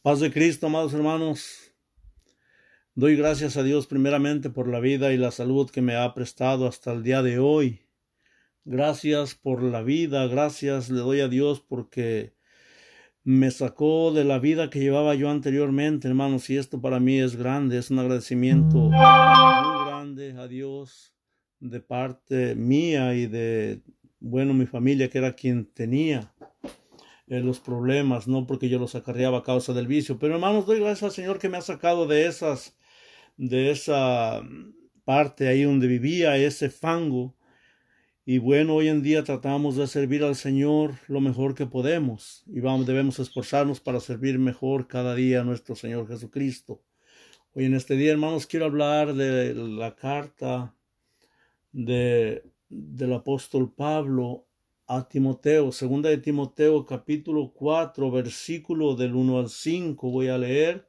Paz de Cristo, amados hermanos. Doy gracias a Dios primeramente por la vida y la salud que me ha prestado hasta el día de hoy. Gracias por la vida, gracias le doy a Dios porque me sacó de la vida que llevaba yo anteriormente, hermanos, y esto para mí es grande, es un agradecimiento muy grande a Dios de parte mía y de, bueno, mi familia que era quien tenía eh, los problemas, no porque yo los acarreaba a causa del vicio. Pero hermanos, doy gracias al Señor que me ha sacado de esas, de esa parte ahí donde vivía, ese fango. Y bueno, hoy en día tratamos de servir al Señor lo mejor que podemos y vamos, debemos esforzarnos para servir mejor cada día a nuestro Señor Jesucristo. Hoy en este día, hermanos, quiero hablar de la carta de, del apóstol Pablo a Timoteo, segunda de Timoteo capítulo 4, versículo del 1 al 5. Voy a leer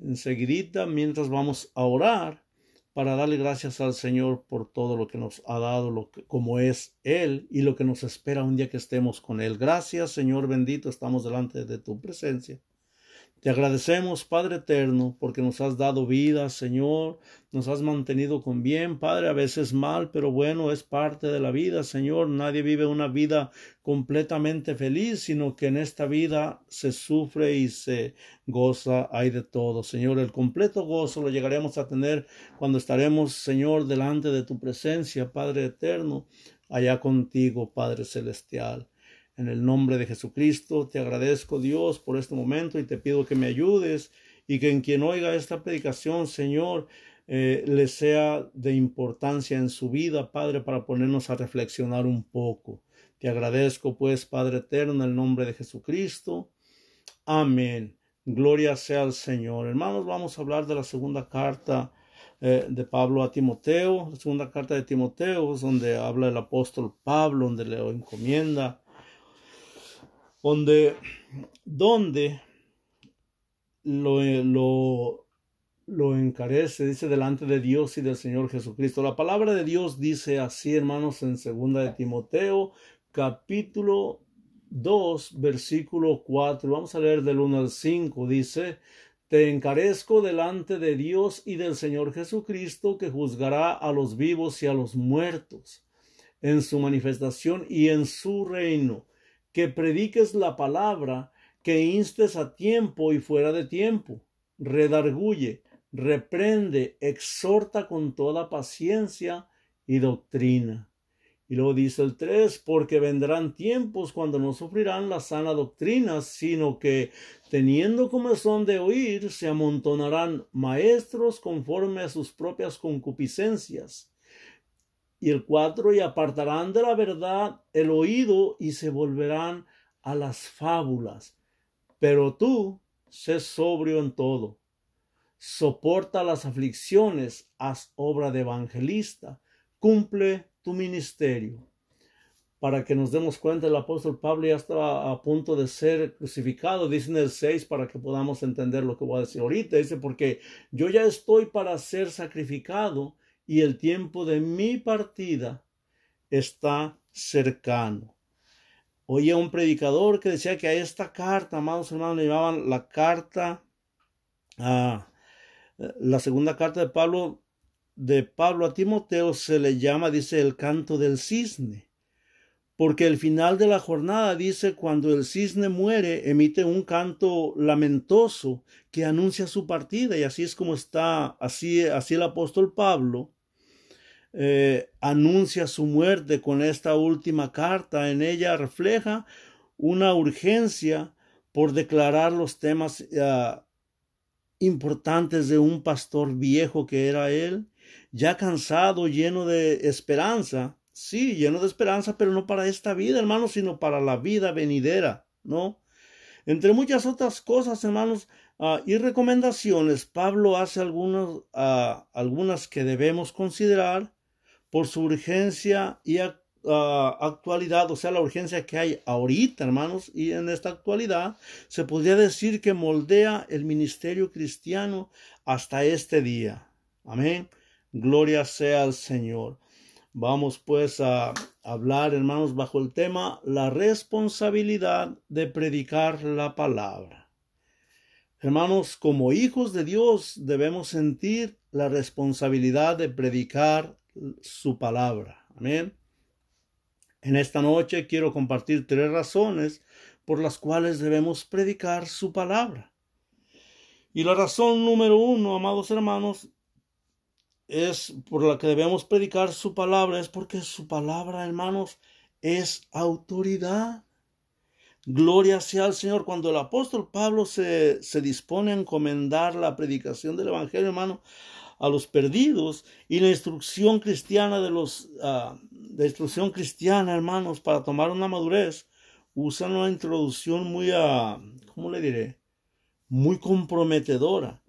enseguidita mientras vamos a orar para darle gracias al Señor por todo lo que nos ha dado, lo que, como es Él y lo que nos espera un día que estemos con Él. Gracias, Señor bendito, estamos delante de tu presencia. Te agradecemos, Padre eterno, porque nos has dado vida, Señor, nos has mantenido con bien, Padre, a veces mal, pero bueno, es parte de la vida, Señor. Nadie vive una vida completamente feliz, sino que en esta vida se sufre y se goza, hay de todo, Señor. El completo gozo lo llegaremos a tener cuando estaremos, Señor, delante de tu presencia, Padre eterno, allá contigo, Padre celestial. En el nombre de Jesucristo te agradezco Dios por este momento y te pido que me ayudes y que en quien oiga esta predicación, Señor, eh, le sea de importancia en su vida, Padre, para ponernos a reflexionar un poco. Te agradezco, pues, Padre eterno, en el nombre de Jesucristo. Amén. Gloria sea al Señor. Hermanos, vamos a hablar de la segunda carta eh, de Pablo a Timoteo, la segunda carta de Timoteo, donde habla el apóstol Pablo, donde le encomienda donde, lo, lo encarece, dice delante de Dios y del Señor Jesucristo. La palabra de Dios dice así, hermanos, en segunda de Timoteo, capítulo 2, versículo 4. Vamos a leer del 1 al 5. Dice, te encarezco delante de Dios y del Señor Jesucristo, que juzgará a los vivos y a los muertos en su manifestación y en su reino que prediques la palabra, que instes a tiempo y fuera de tiempo, redarguye, reprende, exhorta con toda paciencia y doctrina. Y luego dice el 3, porque vendrán tiempos cuando no sufrirán la sana doctrina, sino que, teniendo comezón de oír, se amontonarán maestros conforme a sus propias concupiscencias y el cuatro, y apartarán de la verdad el oído y se volverán a las fábulas. Pero tú, sé sobrio en todo. Soporta las aflicciones, haz obra de evangelista, cumple tu ministerio. Para que nos demos cuenta, el apóstol Pablo ya estaba a punto de ser crucificado, dice en el 6, para que podamos entender lo que voy a decir ahorita. Dice, porque yo ya estoy para ser sacrificado y el tiempo de mi partida está cercano. Oía un predicador que decía que a esta carta, amados hermanos, le llamaban la carta, a la segunda carta de Pablo, de Pablo a Timoteo se le llama, dice, el canto del cisne. Porque el final de la jornada dice, cuando el cisne muere, emite un canto lamentoso que anuncia su partida. Y así es como está, así, así el apóstol Pablo eh, anuncia su muerte con esta última carta. En ella refleja una urgencia por declarar los temas ah, importantes de un pastor viejo que era él, ya cansado, lleno de esperanza. Sí, lleno de esperanza, pero no para esta vida, hermanos, sino para la vida venidera, ¿no? Entre muchas otras cosas, hermanos, ah, y recomendaciones, Pablo hace ah, algunas que debemos considerar por su urgencia y actualidad, o sea, la urgencia que hay ahorita, hermanos, y en esta actualidad, se podría decir que moldea el ministerio cristiano hasta este día. Amén. Gloria sea al Señor. Vamos pues a hablar, hermanos, bajo el tema la responsabilidad de predicar la palabra. Hermanos, como hijos de Dios debemos sentir la responsabilidad de predicar su palabra. Amén. En esta noche quiero compartir tres razones por las cuales debemos predicar su palabra. Y la razón número uno, amados hermanos, es por la que debemos predicar su palabra, es porque su palabra, hermanos, es autoridad. Gloria sea al Señor. Cuando el apóstol Pablo se, se dispone a encomendar la predicación del Evangelio, hermano, a los perdidos y la instrucción cristiana de los, uh, instrucción cristiana, hermanos, para tomar una madurez, usan una introducción muy, uh, ¿cómo le diré? Muy comprometedora.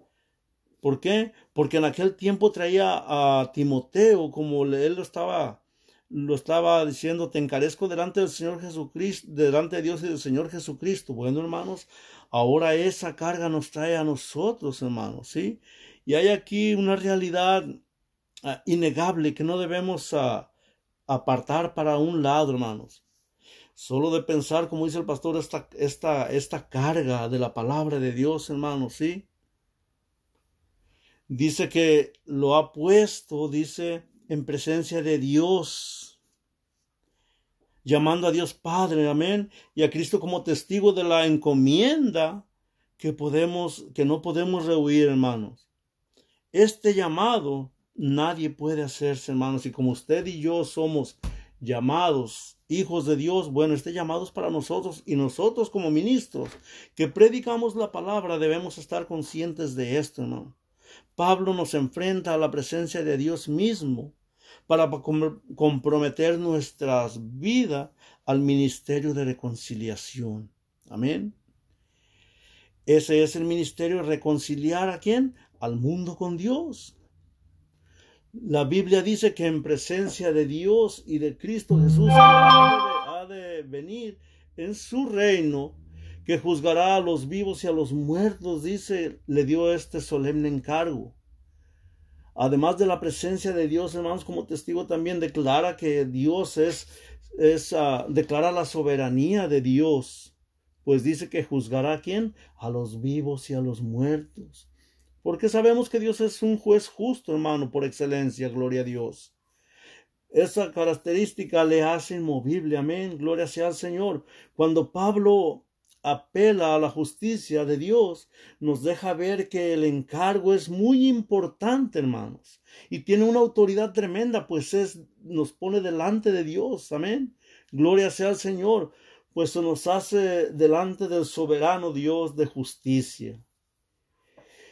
¿Por qué? Porque en aquel tiempo traía a Timoteo, como él lo estaba, lo estaba diciendo, te encarezco delante del Señor Jesucristo, delante de Dios y del Señor Jesucristo. Bueno, hermanos, ahora esa carga nos trae a nosotros, hermanos, ¿sí? Y hay aquí una realidad uh, innegable que no debemos uh, apartar para un lado, hermanos. Solo de pensar, como dice el pastor, esta, esta, esta carga de la palabra de Dios, hermanos, ¿sí? Dice que lo ha puesto, dice, en presencia de Dios, llamando a Dios Padre, amén, y a Cristo como testigo de la encomienda que podemos, que no podemos rehuir, hermanos. Este llamado nadie puede hacerse, hermanos, y como usted y yo somos llamados hijos de Dios, bueno, este llamado es para nosotros y nosotros como ministros que predicamos la palabra debemos estar conscientes de esto, hermano. Pablo nos enfrenta a la presencia de Dios mismo para comprometer nuestras vidas al ministerio de reconciliación. Amén. Ese es el ministerio reconciliar a quién? Al mundo con Dios. La Biblia dice que en presencia de Dios y de Cristo Jesús ha de, venir en su reino que juzgará a los vivos y a los muertos, dice, le dio este solemne encargo. Además de la presencia de Dios, hermanos, como testigo también declara que Dios es, es uh, declara la soberanía de Dios, pues dice que juzgará a quién? A los vivos y a los muertos. Porque sabemos que Dios es un juez justo, hermano, por excelencia, gloria a Dios. Esa característica le hace inmovible, amén, gloria sea al Señor. Cuando Pablo apela a la justicia de Dios, nos deja ver que el encargo es muy importante, hermanos, y tiene una autoridad tremenda, pues es, nos pone delante de Dios, amén. Gloria sea al Señor, pues se nos hace delante del soberano Dios de justicia.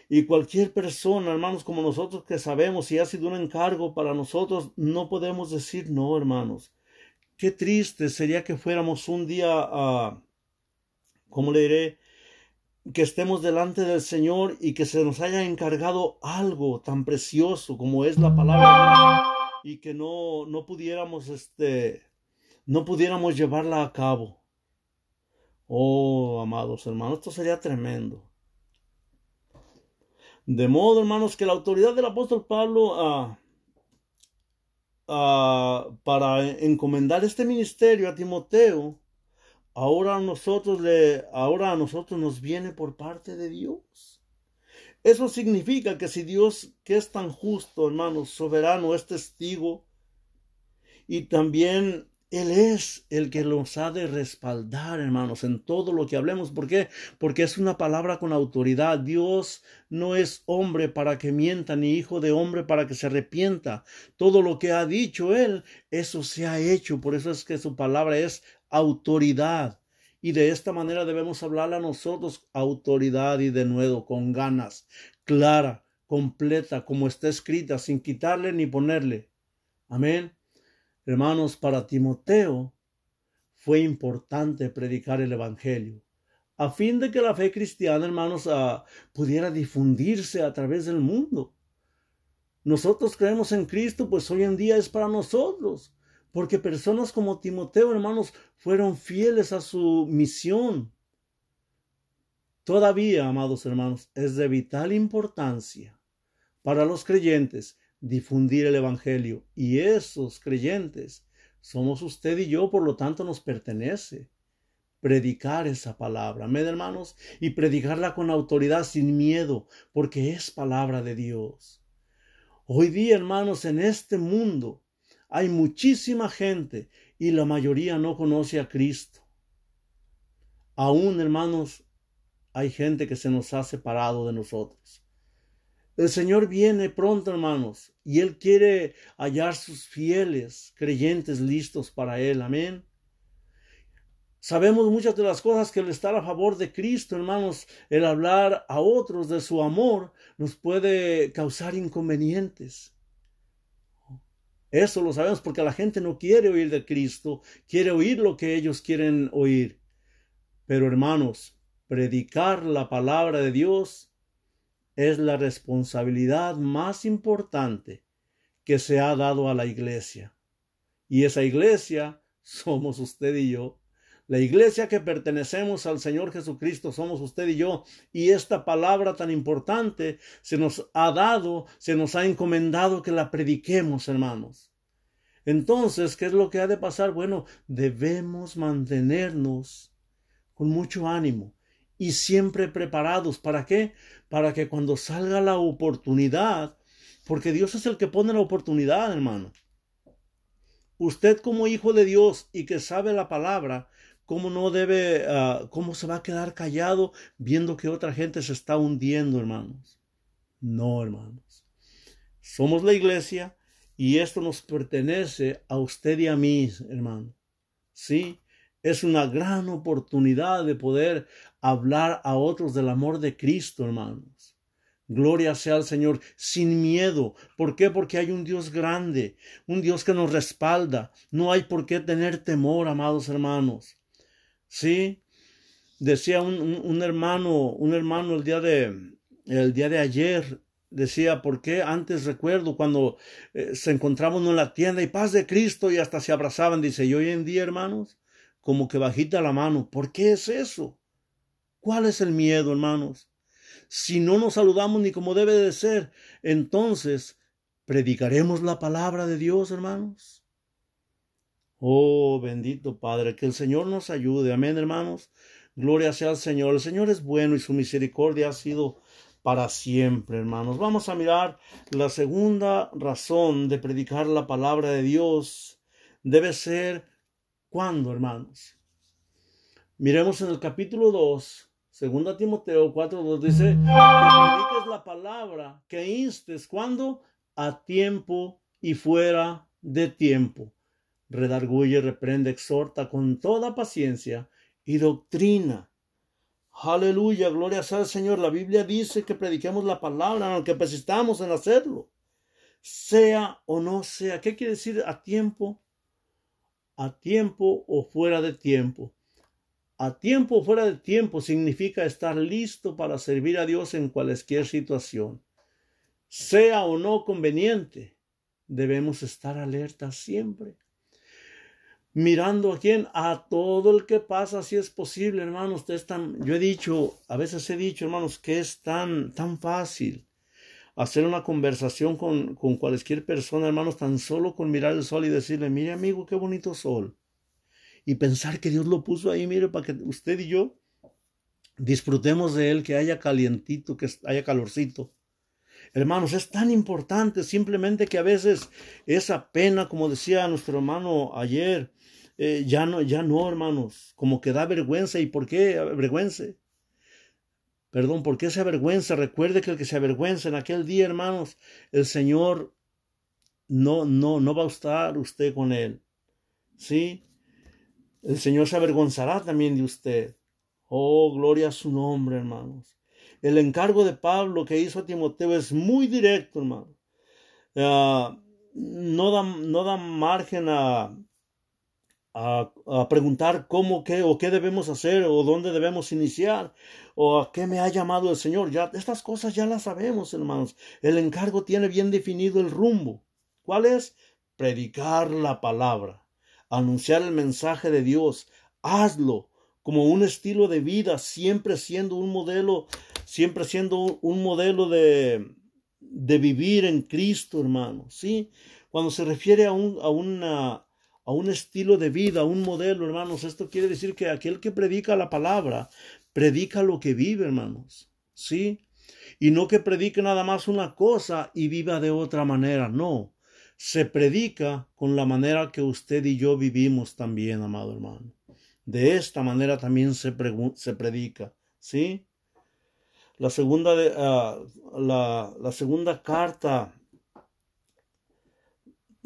Y cualquier persona, hermanos, como nosotros que sabemos si ha sido un encargo para nosotros, no podemos decir no, hermanos. Qué triste sería que fuéramos un día a, ¿cómo le diré? Que estemos delante del Señor y que se nos haya encargado algo tan precioso como es la palabra y que no, no pudiéramos, este, no pudiéramos llevarla a cabo. Oh, amados hermanos, esto sería tremendo. De modo, hermanos, que la autoridad del apóstol Pablo ah, ah, para encomendar este ministerio a Timoteo, ahora a nosotros le, ahora a nosotros nos viene por parte de Dios. Eso significa que si Dios, que es tan justo, hermanos, soberano, es testigo, y también él es el que nos ha de respaldar, hermanos, en todo lo que hablemos. ¿Por qué? Porque es una palabra con autoridad. Dios no es hombre para que mienta, ni hijo de hombre para que se arrepienta. Todo lo que ha dicho Él, eso se ha hecho. Por eso es que su palabra es autoridad. Y de esta manera debemos hablarle a nosotros autoridad y de nuevo con ganas, clara, completa, como está escrita, sin quitarle ni ponerle. Amén. Hermanos, para Timoteo fue importante predicar el Evangelio, a fin de que la fe cristiana, hermanos, ah, pudiera difundirse a través del mundo. Nosotros creemos en Cristo, pues hoy en día es para nosotros, porque personas como Timoteo, hermanos, fueron fieles a su misión. Todavía, amados hermanos, es de vital importancia para los creyentes difundir el Evangelio. Y esos creyentes somos usted y yo, por lo tanto nos pertenece. predicar esa palabra, amén hermanos, y predicarla con autoridad sin miedo, porque es palabra de Dios. Hoy día, hermanos, en este mundo hay muchísima gente y la mayoría no conoce a Cristo. Aún, hermanos, hay gente que se nos ha separado de nosotros. El Señor viene pronto, hermanos, y Él quiere hallar sus fieles creyentes listos para Él. Amén. Sabemos muchas de las cosas que el estar a favor de Cristo, hermanos, el hablar a otros de su amor, nos puede causar inconvenientes. Eso lo sabemos porque la gente no quiere oír de Cristo, quiere oír lo que ellos quieren oír. Pero hermanos, predicar la palabra de Dios es la responsabilidad más importante que se ha dado a la iglesia. Y esa iglesia somos usted y yo. La iglesia que pertenecemos al Señor Jesucristo somos usted y yo. Y esta palabra tan importante se nos ha dado, se nos ha encomendado que la prediquemos, hermanos. Entonces, ¿qué es lo que ha de pasar? Bueno, debemos mantenernos con mucho ánimo y siempre preparados. ¿Para qué? Para que cuando salga la oportunidad, porque Dios es el que pone la oportunidad, hermano. Usted como hijo de Dios y que sabe la palabra, ¿cómo no debe, ah, cómo se va a quedar callado viendo que otra gente se está hundiendo, hermanos? No, hermanos. Somos la iglesia y esto nos pertenece a usted y a mí, hermano. Sí, es una gran oportunidad de poder hablar a otros del amor de Cristo, hermanos. Gloria sea al Señor, sin miedo. ¿Por qué? Porque hay un Dios grande, un Dios que nos respalda. No hay por qué tener temor, amados hermanos. Sí, decía un, hermano, un hermano el día de, el día de ayer, decía, ¿por qué antes recuerdo cuando eh, se encontraban en la tienda y paz de Cristo y hasta se abrazaban? Dice, y hoy en día, hermanos, como que bajita la mano. ¿Por qué es eso? ¿Cuál es el miedo, hermanos? Si no nos saludamos ni como debe de ser, entonces, ¿predicaremos la palabra de Dios, hermanos? Oh, bendito Padre, que el Señor nos ayude. Amén, hermanos. Gloria sea al Señor. El Señor es bueno y su misericordia ha sido para siempre, hermanos. Vamos a mirar la segunda razón de predicar la palabra de Dios. Debe ser ¿Cuándo, hermanos? Miremos en el capítulo 2, segunda Timoteo 4, 2 dice, que prediques la palabra, que instes, ¿cuándo? A tiempo y fuera de tiempo. Redarguye, reprende, exhorta con toda paciencia y doctrina. Aleluya, gloria sea al Señor. La Biblia dice que prediquemos la palabra, aunque persistamos en hacerlo. Sea o no sea. ¿Qué quiere decir a tiempo a tiempo o fuera de tiempo. A tiempo o fuera de tiempo significa estar listo para servir a Dios en cualquier situación. Sea o no conveniente, debemos estar alerta siempre. Mirando a quién, a todo el que pasa, si es posible, hermanos. Ustedes están, yo he dicho, a veces he dicho, hermanos, que es tan, tan fácil hacer una conversación con, con cualquier persona, hermanos, tan solo con mirar el sol y decirle, mire amigo, qué bonito sol. Y pensar que Dios lo puso ahí, mire, para que usted y yo disfrutemos de él, que haya calientito, que haya calorcito. Hermanos, es tan importante simplemente que a veces esa pena, como decía nuestro hermano ayer, eh, ya no, ya no, hermanos, como que da vergüenza. ¿Y por qué vergüenza? Perdón, ¿por qué se avergüenza? Recuerde que el que se avergüenza en aquel día, hermanos, el Señor no, no, no va a estar usted con él. ¿Sí? El Señor se avergonzará también de usted. Oh, gloria a su nombre, hermanos. El encargo de Pablo que hizo a Timoteo es muy directo, hermano. Ah, no, da, no da margen a, a, preguntar cómo, qué o qué debemos hacer o dónde debemos iniciar o a qué me ha llamado el Señor. Ya estas cosas ya las sabemos, hermanos. El encargo tiene bien definido el rumbo. ¿Cuál es? Predicar la palabra, anunciar el mensaje de Dios. Hazlo como un estilo de vida, siempre siendo un modelo, siempre siendo un modelo de, de vivir en Cristo, hermano. ¿Sí? Cuando se refiere a, un, a una a un estilo de vida, a un modelo, hermanos. Esto quiere decir que aquel que predica la palabra, predica lo que vive, hermanos. ¿Sí? Y no que predique nada más una cosa y viva de otra manera, no. Se predica con la manera que usted y yo vivimos también, amado hermano. De esta manera también se, se predica, ¿sí? La segunda, de, ah, la, la segunda carta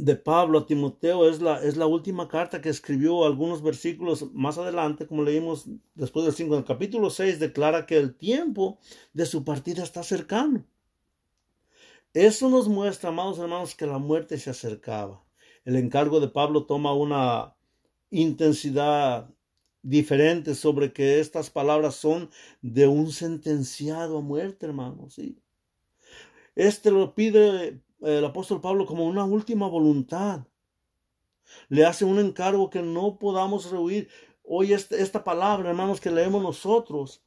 de Pablo a Timoteo es la, es la última carta que escribió algunos versículos más adelante, como leímos después del 5, en capítulo 6 declara que el tiempo de su partida está cercano. Eso nos muestra, amados hermanos, que la muerte se acercaba. El encargo de Pablo toma una intensidad diferente sobre que estas palabras son de un sentenciado a muerte, hermanos. ¿sí? Este lo pide el apóstol Pablo como una última voluntad. Le hace un encargo que no podamos rehuir. Hoy este, esta palabra, hermanos, que leemos nosotros,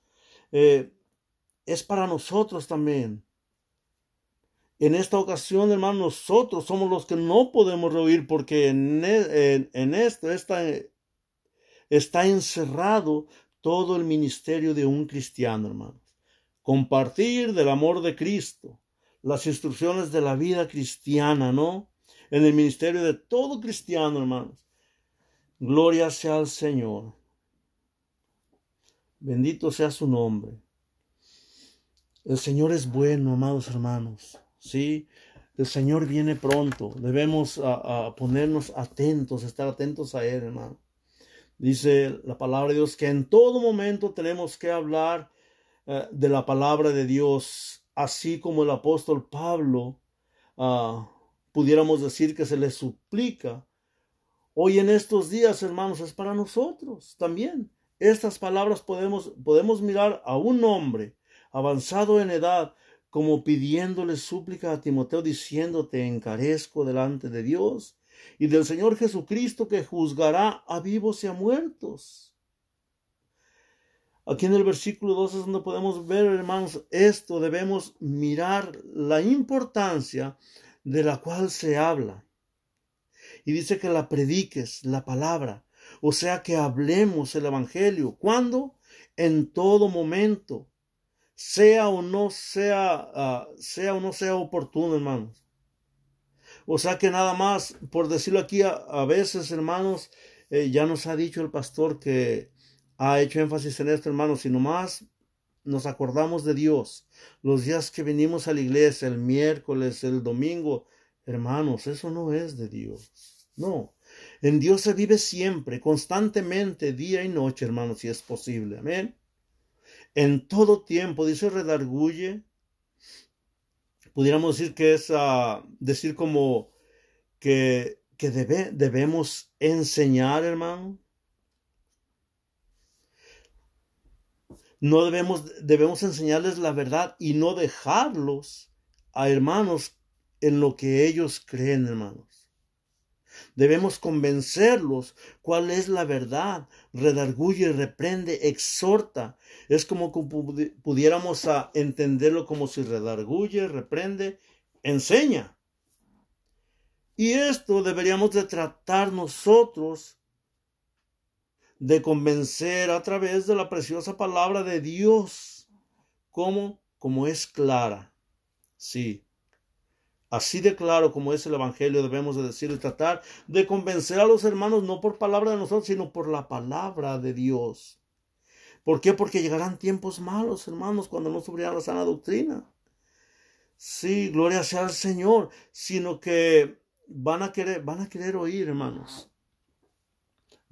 eh, es para nosotros también. En esta ocasión, hermanos, nosotros somos los que no podemos rehuir porque en, e, en, esto está, está encerrado todo el ministerio de un cristiano, hermanos. Compartir del amor de Cristo las instrucciones de la vida cristiana, ¿no? En el ministerio de todo cristiano, hermanos. Gloria sea al Señor. Bendito sea su nombre. El Señor es bueno, amados hermanos. Sí, el Señor viene pronto. Debemos a, ponernos atentos, estar atentos a Él, hermano. Dice la palabra de Dios que en todo momento tenemos que hablar eh, de la palabra de Dios así como el apóstol Pablo, ah, pudiéramos decir que se le suplica. Hoy en estos días, hermanos, es para nosotros también. Estas palabras podemos, podemos mirar a un hombre avanzado en edad como pidiéndole súplica a Timoteo diciendo te encarezco delante de Dios y del Señor Jesucristo que juzgará a vivos y a muertos. Aquí en el versículo 2 es donde podemos ver, hermanos, esto debemos mirar la importancia de la cual se habla. Y dice que la prediques, la palabra, o sea que hablemos el Evangelio. ¿Cuándo? En todo momento, sea o no sea, ah, sea o no sea oportuno, hermanos. O sea que nada más, por decirlo aquí, a, veces, hermanos, eh, ya nos ha dicho el pastor que ha hecho énfasis en esto, hermanos, sino más nos acordamos de Dios. Los días que venimos a la iglesia, el miércoles, el domingo, hermanos, eso no es de Dios. No. En Dios se vive siempre, constantemente, día y noche, hermanos, si es posible. Amén. En todo tiempo, dice redarguye. Pudiéramos decir que es uh, decir como que, que debe, debemos enseñar, hermano No debemos, debemos enseñarles la verdad y no dejarlos a hermanos en lo que ellos creen, hermanos. Debemos convencerlos cuál es la verdad. Redarguye, reprende, exhorta. Es como pudiéramos a entenderlo como si redarguye, reprende, enseña. Y esto deberíamos de tratar nosotros de convencer a través de la preciosa palabra de Dios, como como es clara. Sí. Así de claro como es el Evangelio debemos de decir y tratar de convencer a los hermanos no por palabra de nosotros, sino por la palabra de Dios. ¿Por qué? Porque llegarán tiempos malos, hermanos, cuando no subirá la sana doctrina. Sí, gloria sea al Señor, sino que van a querer, van a querer oír, hermanos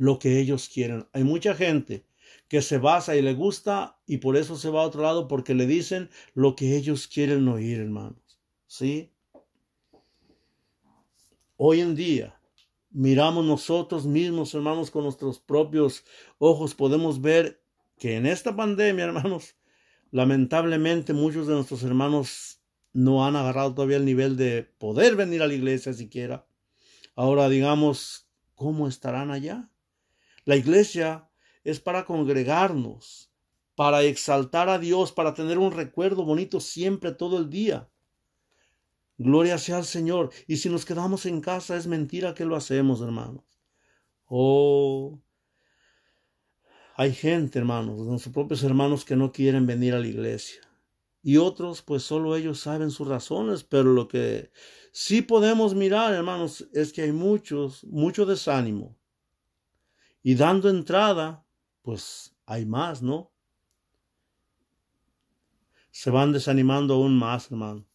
lo que ellos quieren. Hay mucha gente que se basa y le gusta y por eso se va a otro lado porque le dicen lo que ellos quieren oír, hermanos. ¿Sí? Hoy en día miramos nosotros mismos, hermanos, con nuestros propios ojos, podemos ver que en esta pandemia, hermanos, lamentablemente muchos de nuestros hermanos no han agarrado todavía el nivel de poder venir a la iglesia siquiera. Ahora digamos, ¿cómo estarán allá? La iglesia es para congregarnos, para exaltar a Dios, para tener un recuerdo bonito siempre, todo el día. Gloria sea al Señor. Y si nos quedamos en casa es mentira que lo hacemos, hermanos. Oh, hay gente, hermanos, nuestros propios hermanos que no quieren venir a la iglesia. Y otros, pues solo ellos saben sus razones, pero lo que sí podemos mirar, hermanos, es que hay muchos, mucho desánimo. Y dando entrada, pues hay más, ¿no? Se van desanimando aún más, hermano.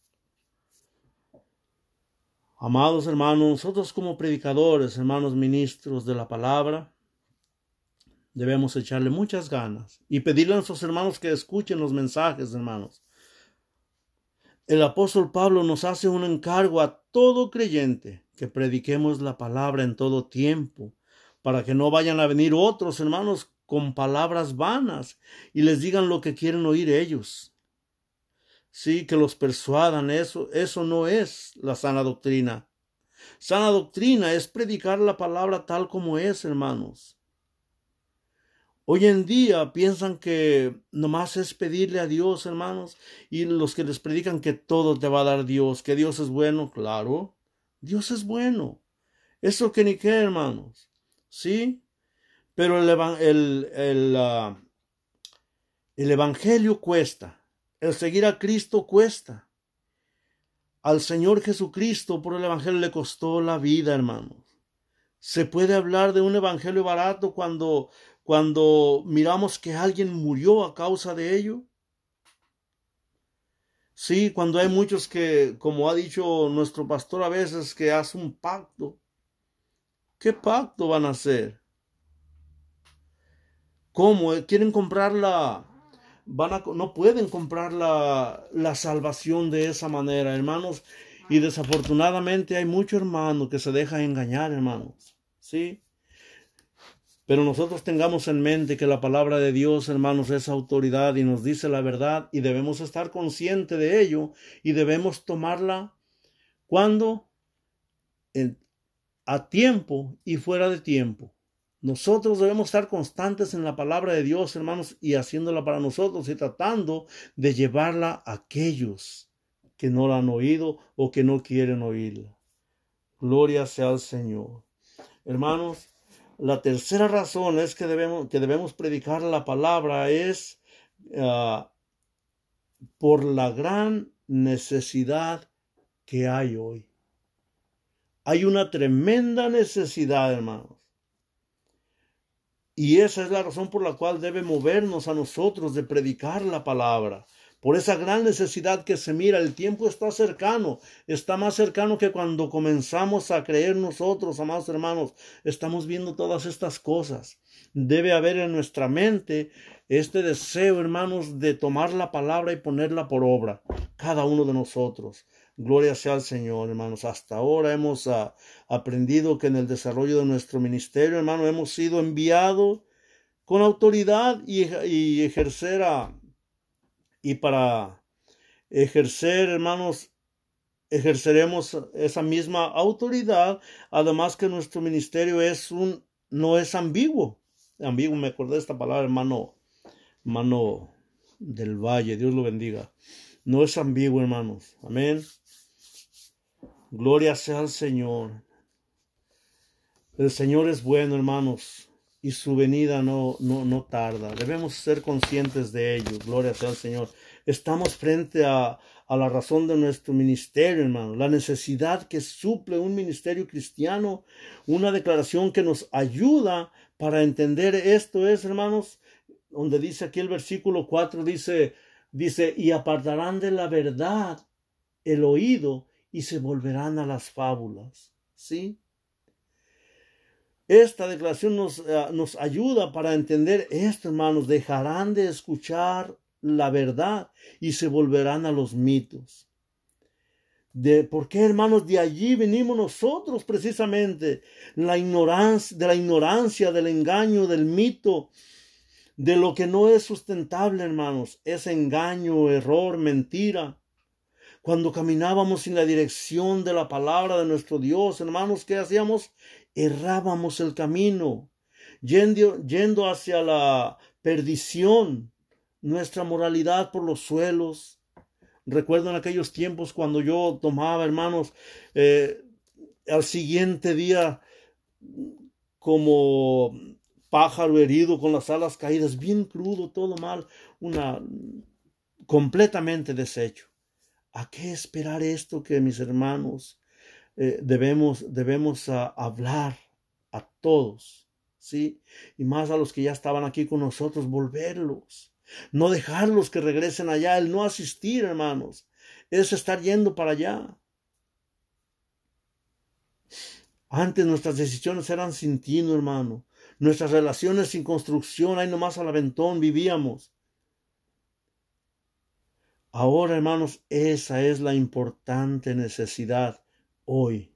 Amados hermanos, nosotros como predicadores, hermanos ministros de la palabra, debemos echarle muchas ganas y pedirle a nuestros hermanos que escuchen los mensajes, hermanos. El apóstol Pablo nos hace un encargo a todo creyente que prediquemos la palabra en todo tiempo, para que no vayan a venir otros hermanos con palabras vanas y les digan lo que quieren oír ellos. Sí, que los persuadan, eso, eso no es la sana doctrina. Sana doctrina es predicar la palabra tal como es, hermanos. Hoy en día piensan que nomás es pedirle a Dios, hermanos, y los que les predican que todo te va a dar Dios, que Dios es bueno, claro, Dios es bueno. Eso que ni qué, hermanos. ¿Sí? Pero el, el, ah, el Evangelio cuesta. El seguir a Cristo cuesta. Al Señor Jesucristo por el Evangelio le costó la vida, hermanos. Se puede hablar de un Evangelio barato cuando, cuando miramos que alguien murió a causa de ello. Sí, cuando hay muchos que, como ha dicho nuestro pastor a veces, que hace un pacto. ¿Qué pacto van a hacer? ¿Cómo? ¿Quieren comprar la, no pueden comprar la, la salvación de esa manera, hermanos. Y desafortunadamente hay mucho hermano que se deja engañar, hermanos. ¿Sí? Pero nosotros tengamos en mente que la palabra de Dios, hermanos, es autoridad y nos dice la verdad y debemos estar conscientes de ello y debemos tomarla cuando a tiempo y fuera de tiempo. Nosotros debemos estar constantes en la palabra de Dios, hermanos, y haciéndola para nosotros y tratando de llevarla a aquellos que no la han oído o que no quieren oírla. Gloria sea al Señor. Hermanos, la tercera razón es que debemos, que debemos predicar la palabra es ah, por la gran necesidad que hay hoy. Hay una tremenda necesidad, hermanos. Y esa es la razón por la cual debe movernos a nosotros de predicar la palabra. Por esa gran necesidad que se mira, el tiempo está cercano, está más cercano que cuando comenzamos a creer nosotros, amados hermanos, estamos viendo todas estas cosas. Debe haber en nuestra mente este deseo, hermanos, de tomar la palabra y ponerla por obra, cada uno de nosotros. Gloria sea al Señor, hermanos. Hasta ahora hemos ah, aprendido que en el desarrollo de nuestro ministerio, hermano, hemos sido enviados con autoridad y, ejercer y para ejercer, hermanos, ejerceremos esa misma autoridad, además que nuestro ministerio es un no es ambiguo. Ambiguo, me acordé de esta palabra, hermano, hermano del Valle, Dios lo bendiga. No es ambiguo, hermanos. Amén. Gloria sea al Señor. El Señor es bueno, hermanos, y su venida no, no, no tarda. Debemos ser conscientes de ello. Gloria sea al Señor. Estamos frente a, a la razón de nuestro ministerio, hermano. La necesidad que suple un ministerio cristiano. Una declaración que nos ayuda para entender esto es, hermanos, donde dice aquí el versículo 4, dice, dice, y apartarán de la verdad el oído y se volverán a las fábulas. ¿Sí? Esta declaración nos, eh, nos, ayuda para entender esto, hermanos. Dejarán de escuchar la verdad y se volverán a los mitos. De, ¿Por qué, hermanos? De allí venimos nosotros precisamente. La ignorancia, de la ignorancia, del engaño, del mito, de lo que no es sustentable, hermanos. Es engaño, error, mentira. Cuando caminábamos en la dirección de la palabra de nuestro Dios, hermanos, ¿qué hacíamos? Errábamos el camino, yendo, yendo hacia la perdición, nuestra moralidad por los suelos. Recuerdo en aquellos tiempos cuando yo tomaba, hermanos, eh, al siguiente día como pájaro herido con las alas caídas, bien crudo, todo mal, una completamente deshecho. ¿A qué esperar esto que mis hermanos eh, debemos debemos ah, hablar a todos, sí, y más a los que ya estaban aquí con nosotros, volverlos, no dejarlos que regresen allá, el no asistir, hermanos, es estar yendo para allá. Antes nuestras decisiones eran sin tino, hermano. Nuestras relaciones sin construcción, ahí nomás al aventón vivíamos. Ahora, hermanos, esa es la importante necesidad hoy.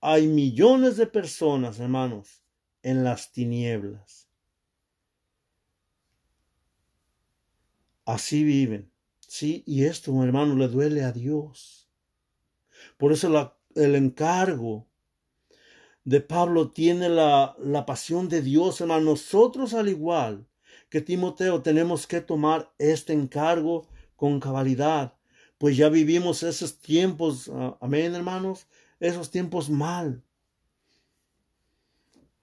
Hay millones de personas, hermanos, en las tinieblas. Así viven. Sí, y esto, hermano, le duele a Dios. Por eso el encargo de Pablo tiene la, la pasión de Dios, hermano. Nosotros, al igual que Timoteo, tenemos que tomar este encargo con cabalidad, pues ya vivimos esos tiempos, ah, amén, hermanos, esos tiempos mal.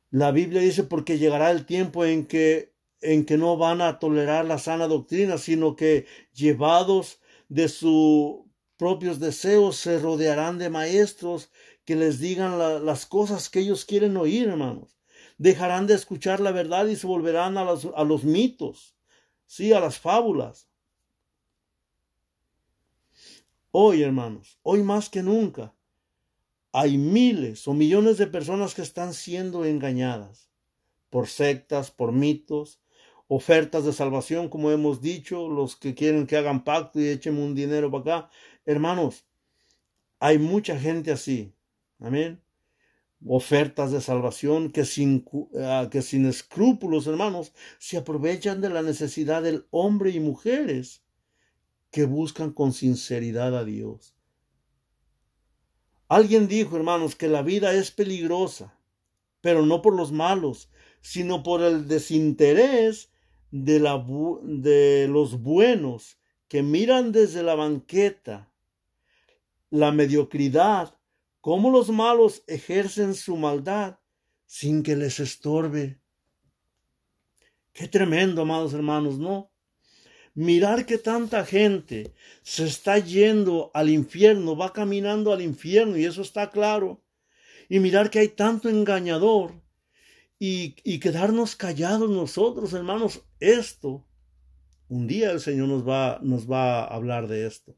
La Biblia dice porque llegará el tiempo en que en que no van a tolerar la sana doctrina, sino que llevados de sus propios deseos se rodearán de maestros que les digan las cosas que ellos quieren oír, hermanos. Dejarán de escuchar la verdad y se volverán a los, a los mitos, sí, a las fábulas. Hoy, hermanos, hoy más que nunca, hay miles o millones de personas que están siendo engañadas por sectas, por mitos, ofertas de salvación, como hemos dicho, los que quieren que hagan pacto y echen un dinero para acá. Hermanos, hay mucha gente así. Amén. Ofertas de salvación que sin, ah, que sin escrúpulos, hermanos, se aprovechan de la necesidad del hombre y mujeres que buscan con sinceridad a Dios. Alguien dijo, hermanos, que la vida es peligrosa, pero no por los malos, sino por el desinterés de, la, de los buenos que miran desde la banqueta la mediocridad, cómo los malos ejercen su maldad sin que les estorbe. Qué tremendo, amados hermanos, ¿no? Mirar que tanta gente se está yendo al infierno, va caminando al infierno, y eso está claro. Y mirar que hay tanto engañador y, y quedarnos callados nosotros, hermanos, esto, un día el Señor nos va, nos va a hablar de esto.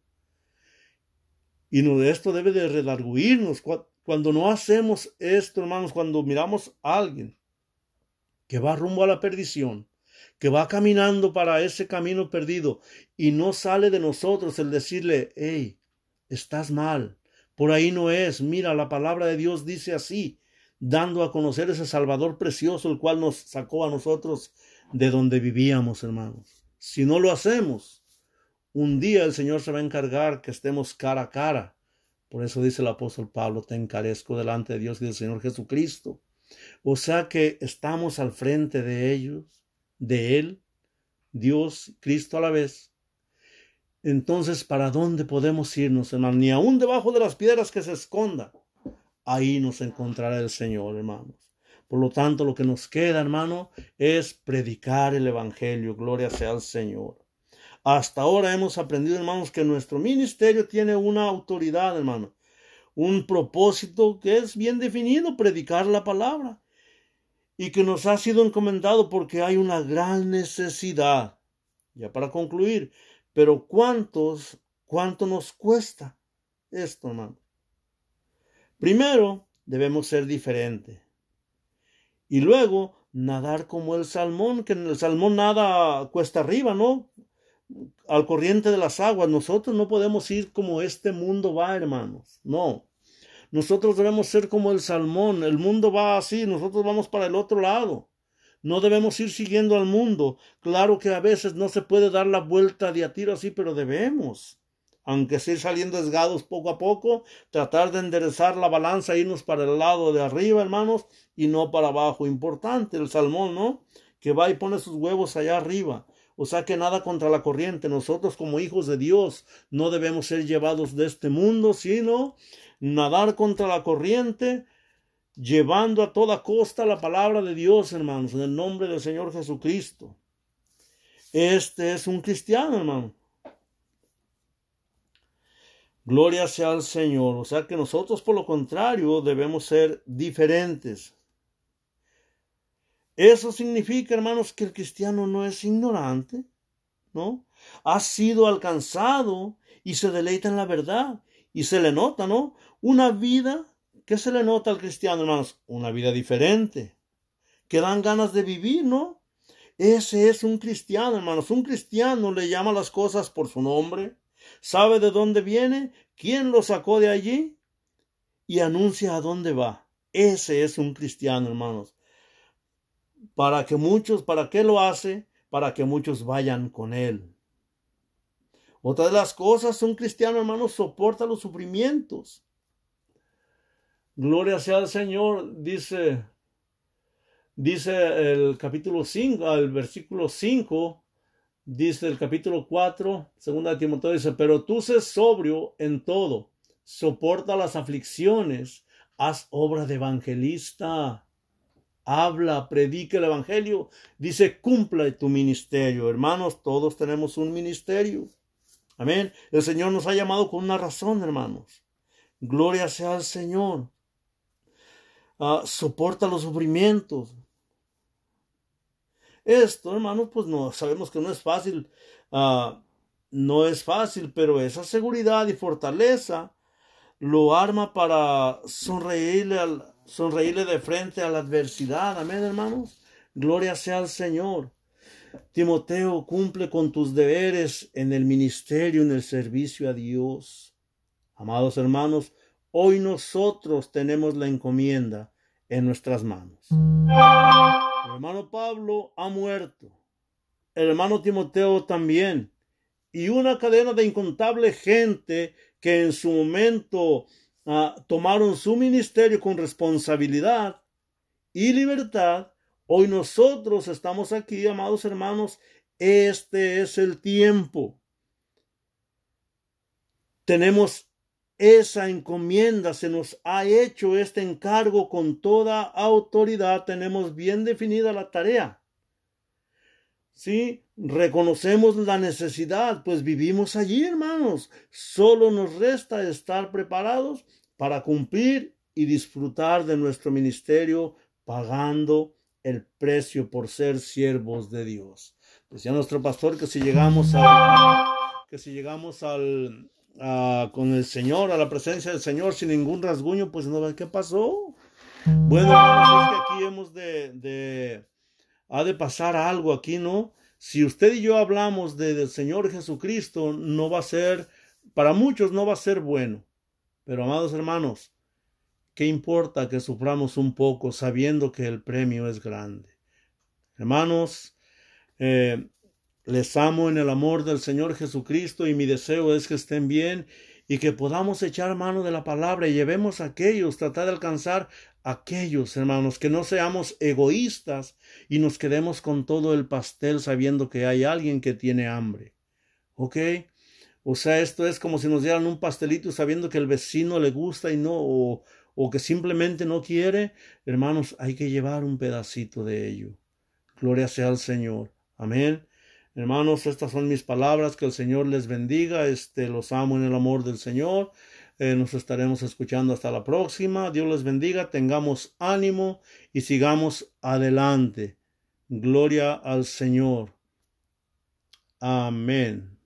Y no de esto debe de redarguirnos. Cuando no hacemos esto, hermanos, cuando miramos a alguien que va rumbo a la perdición, que va caminando para ese camino perdido y no sale de nosotros el decirle, hey, estás mal, por ahí no es, mira, la palabra de Dios dice así, dando a conocer ese Salvador precioso, el cual nos sacó a nosotros de donde vivíamos, hermanos. Si no lo hacemos, un día el Señor se va a encargar que estemos cara a cara. Por eso dice el apóstol Pablo, te encarezco delante de Dios y del Señor Jesucristo. O sea que estamos al frente de ellos de Él, Dios, Cristo a la vez. Entonces, ¿para dónde podemos irnos, hermano? Ni aún debajo de las piedras que se esconda. Ahí nos encontrará el Señor, hermanos. Por lo tanto, lo que nos queda, hermano, es predicar el Evangelio. Gloria sea al Señor. Hasta ahora hemos aprendido, hermanos, que nuestro ministerio tiene una autoridad, hermano. Un propósito que es bien definido, predicar la palabra y que nos ha sido encomendado porque hay una gran necesidad. Ya para concluir, pero ¿cuántos, cuánto nos cuesta esto, hermano? Primero, debemos ser diferentes. Y luego, nadar como el salmón, que el salmón nada cuesta arriba, ¿no? Al corriente de las aguas. Nosotros no podemos ir como este mundo va, hermanos. No. Nosotros debemos ser como el salmón. El mundo va así, nosotros vamos para el otro lado. No debemos ir siguiendo al mundo. Claro que a veces no se puede dar la vuelta de a tiro así, pero debemos. Aunque sea saliendo esgados poco a poco, tratar de enderezar la balanza, irnos para el lado de arriba, hermanos, y no para abajo. Importante el salmón, ¿no? Que va y pone sus huevos allá arriba. O sea que nada contra la corriente. Nosotros como hijos de Dios no debemos ser llevados de este mundo, sino nadar contra la corriente, llevando a toda costa la palabra de Dios, hermanos, en el nombre del Señor Jesucristo. Este es un cristiano, hermano. Gloria sea al Señor. O sea que nosotros, por lo contrario, debemos ser diferentes. Eso significa, hermanos, que el cristiano no es ignorante, ¿no? Ha sido alcanzado y se deleita en la verdad. Y se le nota, ¿no? Una vida, ¿qué se le nota al cristiano, hermanos? Una vida diferente. Que dan ganas de vivir, ¿no? Ese es un cristiano, hermanos. Un cristiano le llama las cosas por su nombre, sabe de dónde viene, quién lo sacó de allí y anuncia a dónde va. Ese es un cristiano, hermanos para que muchos, ¿para qué lo hace? Para que muchos vayan con él. Otra de las cosas, un cristiano hermano soporta los sufrimientos. Gloria sea al Señor, dice, dice el capítulo 5, el versículo 5, dice el capítulo 4, segunda de Timoteo, dice, pero tú sé sobrio en todo, soporta las aflicciones, haz obra de evangelista habla, predica el Evangelio, dice, cumpla tu ministerio. Hermanos, todos tenemos un ministerio. Amén. El Señor nos ha llamado con una razón, hermanos. Gloria sea al Señor. Ah, soporta los sufrimientos. Esto, hermanos, pues no, sabemos que no es fácil. Ah, no es fácil, pero esa seguridad y fortaleza lo arma para sonreírle al, sonreírle de frente a la adversidad. Amén, hermanos. Gloria sea al Señor. Timoteo, cumple con tus deberes en el ministerio, en el servicio a Dios. Amados hermanos, hoy nosotros tenemos la encomienda en nuestras manos. El hermano Pablo ha muerto. El hermano Timoteo también. Y una cadena de incontable gente que en su momento tomaron su ministerio con responsabilidad y libertad, hoy nosotros estamos aquí, amados hermanos, este es el tiempo. Tenemos esa encomienda, se nos ha hecho este encargo con toda autoridad, tenemos bien definida la tarea. Sí, reconocemos la necesidad, pues vivimos allí, hermanos. Solo nos resta estar preparados para cumplir y disfrutar de nuestro ministerio pagando el precio por ser siervos de Dios. Decía nuestro pastor que si llegamos al, que si llegamos al, con el Señor, a la presencia del Señor sin ningún rasguño, pues no, ¿qué pasó? Bueno, es que aquí hemos de, de, ha de pasar algo aquí, ¿no? Si usted y yo hablamos de, del Señor Jesucristo, no va a ser, para muchos no va a ser bueno. Pero amados hermanos, ¿qué importa que suframos un poco sabiendo que el premio es grande? Hermanos, eh, les amo en el amor del Señor Jesucristo y mi deseo es que estén bien y que podamos echar mano de la palabra y llevemos a aquellos, tratar de alcanzar a aquellos, hermanos, que no seamos egoístas y nos quedemos con todo el pastel sabiendo que hay alguien que tiene hambre. ¿Ok? O sea, esto es como si nos dieran un pastelito sabiendo que el vecino le gusta y no, o, o que simplemente no quiere. Hermanos, hay que llevar un pedacito de ello. Gloria sea al Señor. Amén. Hermanos, estas son mis palabras. Que el Señor les bendiga. Este, los amo en el amor del Señor. Eh, nos estaremos escuchando hasta la próxima. Dios les bendiga. Tengamos ánimo y sigamos adelante. Gloria al Señor. Amén.